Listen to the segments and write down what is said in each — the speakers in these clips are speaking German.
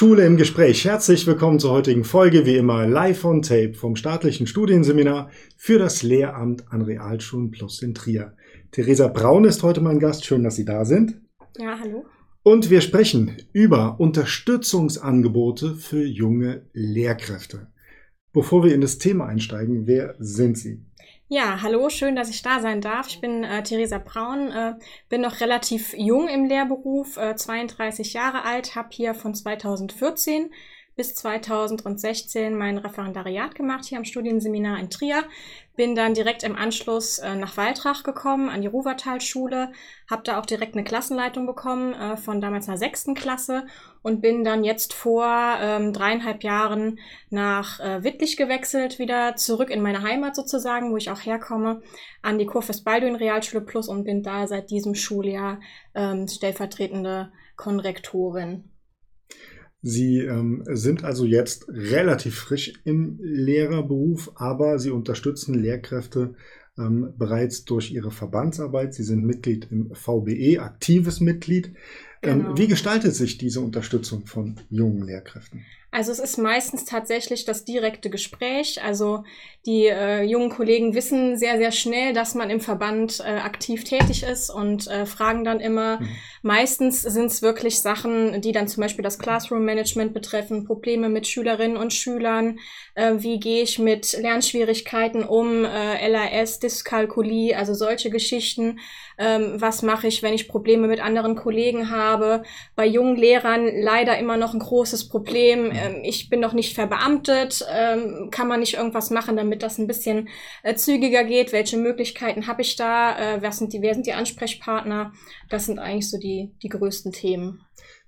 Schule im Gespräch. Herzlich willkommen zur heutigen Folge, wie immer live on tape vom staatlichen Studienseminar für das Lehramt an Realschulen Plus in Trier. Theresa Braun ist heute mein Gast. Schön, dass Sie da sind. Ja, hallo. Und wir sprechen über Unterstützungsangebote für junge Lehrkräfte. Bevor wir in das Thema einsteigen, wer sind Sie? Ja, hallo, schön, dass ich da sein darf. Ich bin äh, Theresa Braun, äh, bin noch relativ jung im Lehrberuf, äh, 32 Jahre alt, habe hier von 2014 bis 2016 mein Referendariat gemacht hier am Studienseminar in Trier. Bin dann direkt im Anschluss äh, nach Waltrach gekommen, an die Ruwertalschule, habe da auch direkt eine Klassenleitung bekommen äh, von damals einer sechsten Klasse und bin dann jetzt vor ähm, dreieinhalb Jahren nach äh, Wittlich gewechselt, wieder zurück in meine Heimat sozusagen, wo ich auch herkomme, an die Kurfürst Balduin Realschule Plus und bin da seit diesem Schuljahr ähm, stellvertretende Konrektorin. Sie ähm, sind also jetzt relativ frisch im Lehrerberuf, aber Sie unterstützen Lehrkräfte ähm, bereits durch Ihre Verbandsarbeit. Sie sind Mitglied im VBE, aktives Mitglied. Ähm, genau. wie gestaltet sich diese Unterstützung von jungen Lehrkräften? Also es ist meistens tatsächlich das direkte Gespräch. Also die äh, jungen Kollegen wissen sehr, sehr schnell, dass man im Verband äh, aktiv tätig ist und äh, fragen dann immer. Mhm. Meistens sind es wirklich Sachen, die dann zum Beispiel das Classroom-Management betreffen, Probleme mit Schülerinnen und Schülern, äh, wie gehe ich mit Lernschwierigkeiten um, äh, LAS, Dyskalkulie, also solche Geschichten. Ähm, was mache ich, wenn ich Probleme mit anderen Kollegen habe? Bei jungen Lehrern leider immer noch ein großes Problem ähm, ich bin noch nicht verbeamtet, ähm, kann man nicht irgendwas machen, damit das ein bisschen äh, zügiger geht? Welche Möglichkeiten habe ich da? Äh, wer, sind die, wer sind die Ansprechpartner? Das sind eigentlich so die, die größten Themen.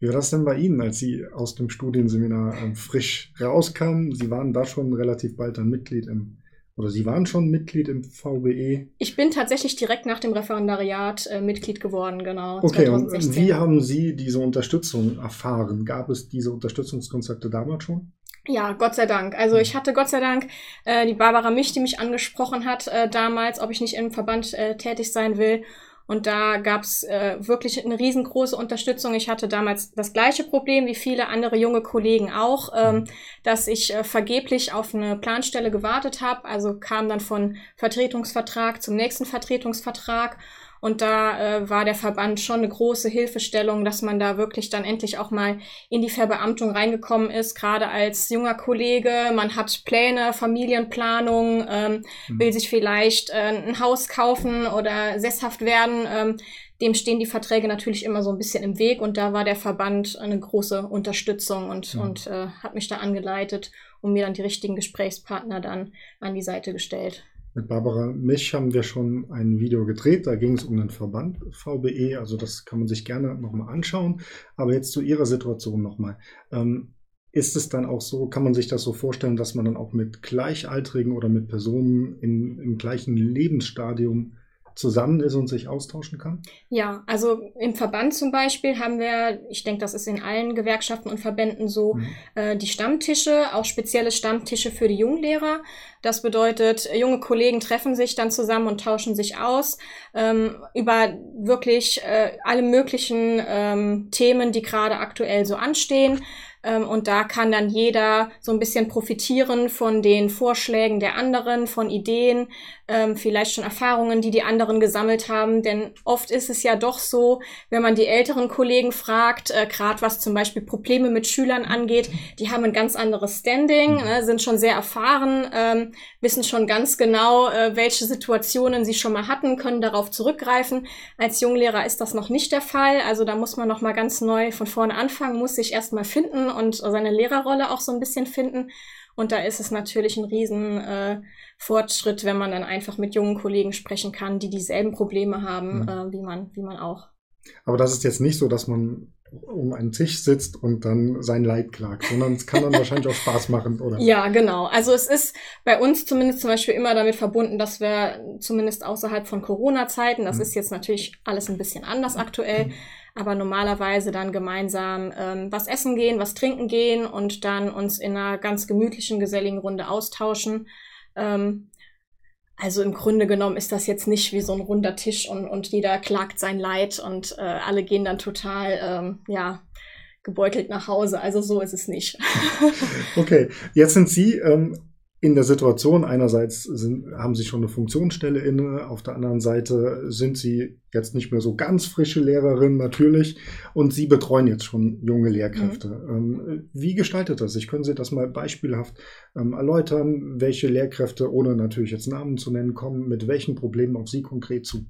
Wie war das denn bei Ihnen, als Sie aus dem Studienseminar äh, frisch rauskamen? Sie waren da schon relativ bald ein Mitglied im oder Sie waren schon Mitglied im VBE? Ich bin tatsächlich direkt nach dem Referendariat äh, Mitglied geworden, genau. Okay, 2016. und wie haben Sie diese Unterstützung erfahren? Gab es diese Unterstützungskonzepte damals schon? Ja, Gott sei Dank. Also ich hatte Gott sei Dank äh, die Barbara Mich, die mich angesprochen hat äh, damals, ob ich nicht im Verband äh, tätig sein will. Und da gab's äh, wirklich eine riesengroße Unterstützung. Ich hatte damals das gleiche Problem wie viele andere junge Kollegen auch, ähm, mhm. dass ich äh, vergeblich auf eine Planstelle gewartet habe. Also kam dann von Vertretungsvertrag zum nächsten Vertretungsvertrag. Und da äh, war der Verband schon eine große Hilfestellung, dass man da wirklich dann endlich auch mal in die Verbeamtung reingekommen ist, gerade als junger Kollege. Man hat Pläne, Familienplanung, ähm, mhm. will sich vielleicht äh, ein Haus kaufen oder sesshaft werden. Ähm, dem stehen die Verträge natürlich immer so ein bisschen im Weg und da war der Verband eine große Unterstützung und, mhm. und äh, hat mich da angeleitet und mir dann die richtigen Gesprächspartner dann an die Seite gestellt. Mit Barbara Mich haben wir schon ein Video gedreht, da ging es um den Verband VBE, also das kann man sich gerne nochmal anschauen. Aber jetzt zu Ihrer Situation nochmal. Ähm, ist es dann auch so, kann man sich das so vorstellen, dass man dann auch mit Gleichaltrigen oder mit Personen in, im gleichen Lebensstadium zusammen ist und sich austauschen kann? Ja, also im Verband zum Beispiel haben wir, ich denke, das ist in allen Gewerkschaften und Verbänden so, mhm. äh, die Stammtische, auch spezielle Stammtische für die Junglehrer. Das bedeutet, junge Kollegen treffen sich dann zusammen und tauschen sich aus ähm, über wirklich äh, alle möglichen ähm, Themen, die gerade aktuell so anstehen. Ähm, und da kann dann jeder so ein bisschen profitieren von den Vorschlägen der anderen, von Ideen, ähm, vielleicht schon Erfahrungen, die die anderen gesammelt haben. Denn oft ist es ja doch so, wenn man die älteren Kollegen fragt, äh, gerade was zum Beispiel Probleme mit Schülern angeht, die haben ein ganz anderes Standing, mhm. äh, sind schon sehr erfahren, ähm, wissen schon ganz genau, äh, welche Situationen sie schon mal hatten, können darauf zurückgreifen. Als Junglehrer ist das noch nicht der Fall. Also da muss man noch mal ganz neu von vorne anfangen, muss sich erst mal finden und seine Lehrerrolle auch so ein bisschen finden. Und da ist es natürlich ein riesen äh, Fortschritt, wenn man dann einfach mit jungen Kollegen sprechen kann, die dieselben Probleme haben, mhm. äh, wie man, wie man auch. Aber das ist jetzt nicht so, dass man um einen Tisch sitzt und dann sein Leid klagt, sondern es kann dann wahrscheinlich auch Spaß machen, oder? Ja, genau. Also es ist bei uns zumindest zum Beispiel immer damit verbunden, dass wir zumindest außerhalb von Corona-Zeiten, das mhm. ist jetzt natürlich alles ein bisschen anders aktuell, mhm aber normalerweise dann gemeinsam ähm, was essen gehen, was trinken gehen und dann uns in einer ganz gemütlichen, geselligen Runde austauschen. Ähm, also im Grunde genommen ist das jetzt nicht wie so ein runder Tisch und, und jeder klagt sein Leid und äh, alle gehen dann total, ähm, ja, gebeutelt nach Hause. Also so ist es nicht. okay, jetzt sind Sie ähm, in der Situation, einerseits sind, haben sie schon eine Funktionsstelle inne, auf der anderen Seite sind sie jetzt nicht mehr so ganz frische Lehrerin natürlich und sie betreuen jetzt schon junge Lehrkräfte. Mhm. Ähm, wie gestaltet das sich? Können Sie das mal beispielhaft ähm, erläutern, welche Lehrkräfte, ohne natürlich jetzt Namen zu nennen, kommen mit welchen Problemen auf Sie konkret zu?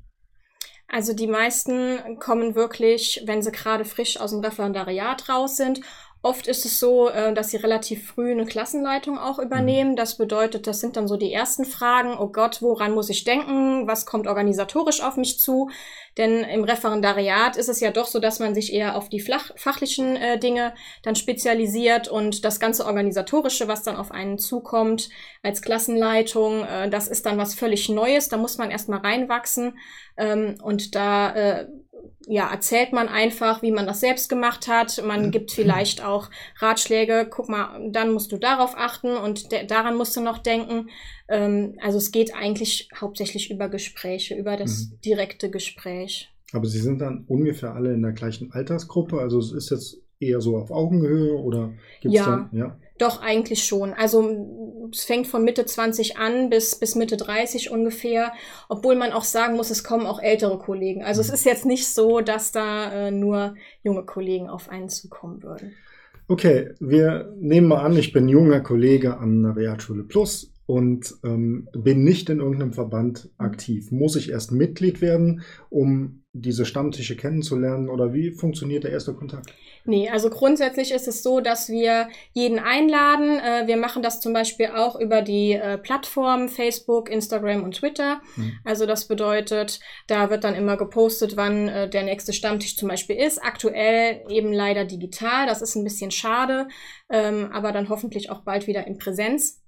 Also die meisten kommen wirklich, wenn sie gerade frisch aus dem Referendariat raus sind Oft ist es so, äh, dass sie relativ früh eine Klassenleitung auch übernehmen. Das bedeutet, das sind dann so die ersten Fragen. Oh Gott, woran muss ich denken? Was kommt organisatorisch auf mich zu? Denn im Referendariat ist es ja doch so, dass man sich eher auf die flach, fachlichen äh, Dinge dann spezialisiert und das ganze Organisatorische, was dann auf einen zukommt als Klassenleitung, äh, das ist dann was völlig Neues. Da muss man erstmal reinwachsen. Ähm, und da äh, ja, erzählt man einfach, wie man das selbst gemacht hat. Man gibt vielleicht auch Ratschläge, guck mal, dann musst du darauf achten und daran musst du noch denken. Ähm, also es geht eigentlich hauptsächlich über Gespräche, über das mhm. direkte Gespräch. Aber Sie sind dann ungefähr alle in der gleichen Altersgruppe? Also es ist jetzt eher so auf Augenhöhe oder gibt es ja. dann, ja? Doch, eigentlich schon. Also es fängt von Mitte 20 an bis, bis Mitte 30 ungefähr, obwohl man auch sagen muss, es kommen auch ältere Kollegen. Also mhm. es ist jetzt nicht so, dass da äh, nur junge Kollegen auf einen zukommen würden. Okay, wir nehmen mal an, ich bin junger Kollege an der Realschule Plus und ähm, bin nicht in irgendeinem Verband aktiv. Muss ich erst Mitglied werden, um diese Stammtische kennenzulernen oder wie funktioniert der erste Kontakt? Nee, also grundsätzlich ist es so, dass wir jeden einladen. Äh, wir machen das zum Beispiel auch über die äh, Plattformen Facebook, Instagram und Twitter. Mhm. Also das bedeutet, da wird dann immer gepostet, wann äh, der nächste Stammtisch zum Beispiel ist. Aktuell eben leider digital. Das ist ein bisschen schade, ähm, aber dann hoffentlich auch bald wieder in Präsenz.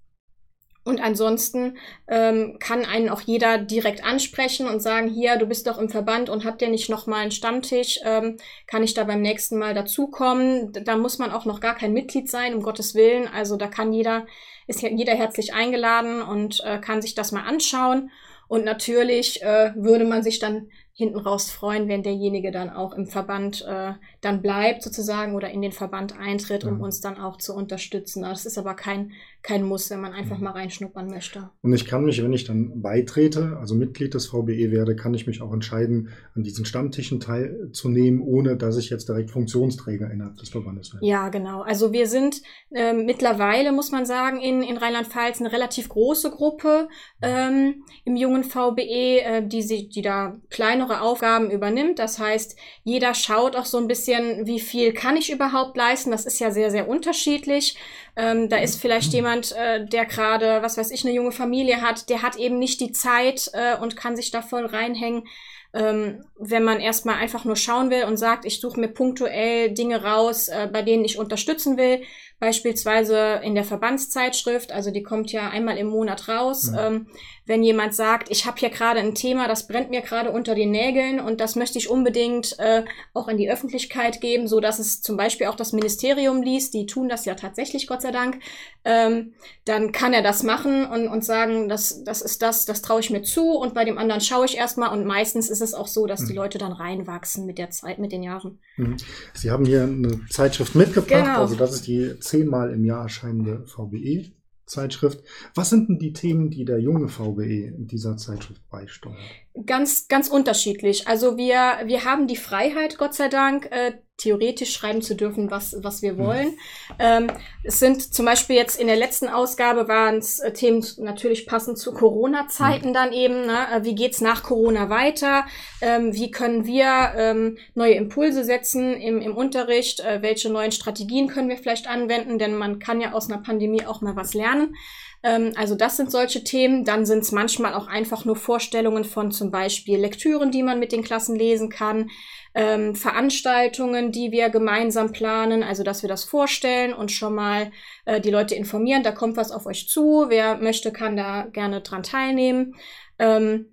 Und ansonsten ähm, kann einen auch jeder direkt ansprechen und sagen, hier, du bist doch im Verband und habt ihr nicht noch mal einen Stammtisch? Ähm, kann ich da beim nächsten Mal dazukommen? Da muss man auch noch gar kein Mitglied sein, um Gottes Willen. Also da kann jeder, ist jeder herzlich eingeladen und äh, kann sich das mal anschauen. Und natürlich äh, würde man sich dann hinten raus freuen, wenn derjenige dann auch im Verband äh, dann bleibt sozusagen oder in den Verband eintritt, um ja. uns dann auch zu unterstützen. Das ist aber kein, kein Muss, wenn man einfach ja. mal reinschnuppern möchte. Und ich kann mich, wenn ich dann beitrete, also Mitglied des VBE werde, kann ich mich auch entscheiden, an diesen Stammtischen teilzunehmen, ohne dass ich jetzt direkt Funktionsträger innerhalb des Verbandes werde. Ja, genau. Also wir sind äh, mittlerweile, muss man sagen, in, in Rheinland-Pfalz eine relativ große Gruppe ähm, im jungen VBE, äh, die, die da kleinere Aufgaben übernimmt. Das heißt, jeder schaut auch so ein bisschen, wie viel kann ich überhaupt leisten. Das ist ja sehr, sehr unterschiedlich. Ähm, da ist vielleicht jemand, äh, der gerade, was weiß ich, eine junge Familie hat, der hat eben nicht die Zeit äh, und kann sich da voll reinhängen. Ähm, wenn man erstmal einfach nur schauen will und sagt, ich suche mir punktuell Dinge raus, äh, bei denen ich unterstützen will, beispielsweise in der Verbandszeitschrift, also die kommt ja einmal im Monat raus. Mhm. Ähm, wenn jemand sagt, ich habe hier gerade ein Thema, das brennt mir gerade unter den Nägeln und das möchte ich unbedingt äh, auch in die Öffentlichkeit geben, so dass es zum Beispiel auch das Ministerium liest, die tun das ja tatsächlich, Gott sei Dank, ähm, dann kann er das machen und, und sagen, das, das ist das, das traue ich mir zu und bei dem anderen schaue ich erstmal und meistens ist es auch so, dass mhm. die Leute dann reinwachsen mit der Zeit, mit den Jahren. Mhm. Sie haben hier eine Zeitschrift mitgebracht, genau. also das ist die zehnmal im Jahr erscheinende VBE. Zeitschrift. Was sind denn die Themen, die der junge VBE in dieser Zeitschrift beisteuert? Ganz, ganz unterschiedlich. Also wir, wir haben die Freiheit, Gott sei Dank, äh, theoretisch schreiben zu dürfen, was, was wir wollen. Mhm. Ähm, es sind zum Beispiel jetzt in der letzten Ausgabe waren es äh, Themen natürlich passend zu Corona-Zeiten mhm. dann eben. Ne? Äh, wie geht's nach Corona weiter? Ähm, wie können wir ähm, neue Impulse setzen im, im Unterricht? Äh, welche neuen Strategien können wir vielleicht anwenden? Denn man kann ja aus einer Pandemie auch mal was lernen. Ähm, also das sind solche Themen. Dann sind es manchmal auch einfach nur Vorstellungen von zum Beispiel Lektüren, die man mit den Klassen lesen kann ähm, Veranstaltungen, die wir gemeinsam planen, also dass wir das vorstellen und schon mal äh, die Leute informieren, da kommt was auf euch zu, wer möchte, kann da gerne dran teilnehmen. Ähm,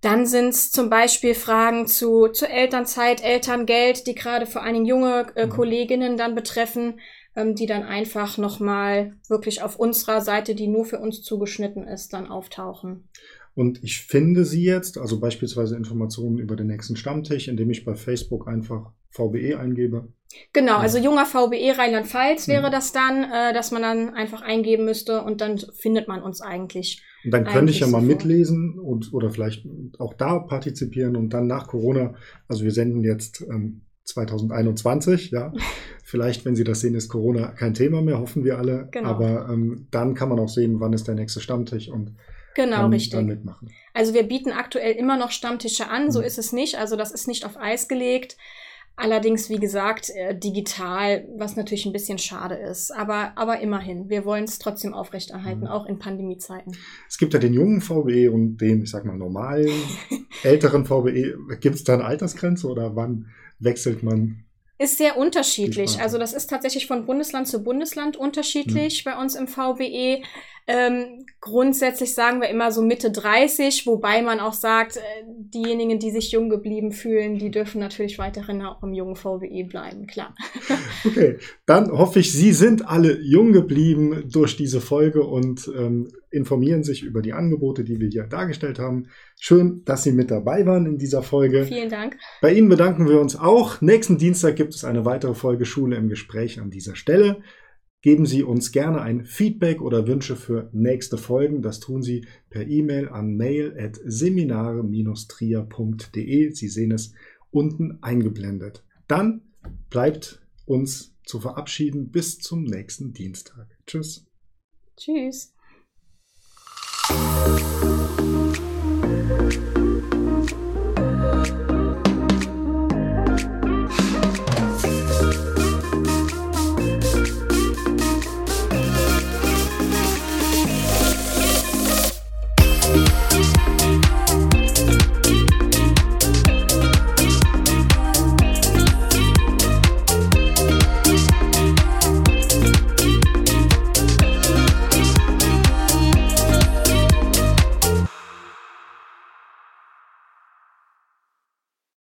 dann sind es zum Beispiel Fragen zu, zu Elternzeit, Elterngeld, die gerade vor allen Dingen junge äh, mhm. Kolleginnen dann betreffen, ähm, die dann einfach nochmal wirklich auf unserer Seite, die nur für uns zugeschnitten ist, dann auftauchen. Und ich finde sie jetzt, also beispielsweise Informationen über den nächsten Stammtisch, indem ich bei Facebook einfach VBE eingebe. Genau, also junger VBE Rheinland-Pfalz wäre das dann, äh, dass man dann einfach eingeben müsste und dann findet man uns eigentlich. Und dann könnte ich ja mal mitlesen und oder vielleicht auch da partizipieren und dann nach Corona, also wir senden jetzt ähm, 2021, ja. Vielleicht, wenn Sie das sehen, ist Corona kein Thema mehr, hoffen wir alle. Genau. Aber ähm, dann kann man auch sehen, wann ist der nächste Stammtisch und genau, kann richtig. dann mitmachen. Also wir bieten aktuell immer noch Stammtische an, so mhm. ist es nicht. Also das ist nicht auf Eis gelegt. Allerdings, wie gesagt, äh, digital, was natürlich ein bisschen schade ist. Aber, aber immerhin, wir wollen es trotzdem aufrechterhalten, mhm. auch in Pandemiezeiten. Es gibt ja den jungen VBE und den, ich sag mal, normalen, älteren VBE. Gibt es da eine Altersgrenze oder wann wechselt man? Ist sehr unterschiedlich. Also das ist tatsächlich von Bundesland zu Bundesland unterschiedlich mhm. bei uns im VBE. Ähm, grundsätzlich sagen wir immer so Mitte 30, wobei man auch sagt, äh, diejenigen, die sich jung geblieben fühlen, die dürfen natürlich weiterhin auch im jungen VWE bleiben, klar. Okay, dann hoffe ich, Sie sind alle jung geblieben durch diese Folge und ähm, informieren sich über die Angebote, die wir hier dargestellt haben. Schön, dass Sie mit dabei waren in dieser Folge. Vielen Dank. Bei Ihnen bedanken wir uns auch. Nächsten Dienstag gibt es eine weitere Folge Schule im Gespräch an dieser Stelle. Geben Sie uns gerne ein Feedback oder Wünsche für nächste Folgen. Das tun Sie per E-Mail an mail.seminare-trier.de. Sie sehen es unten eingeblendet. Dann bleibt uns zu verabschieden bis zum nächsten Dienstag. Tschüss. Tschüss.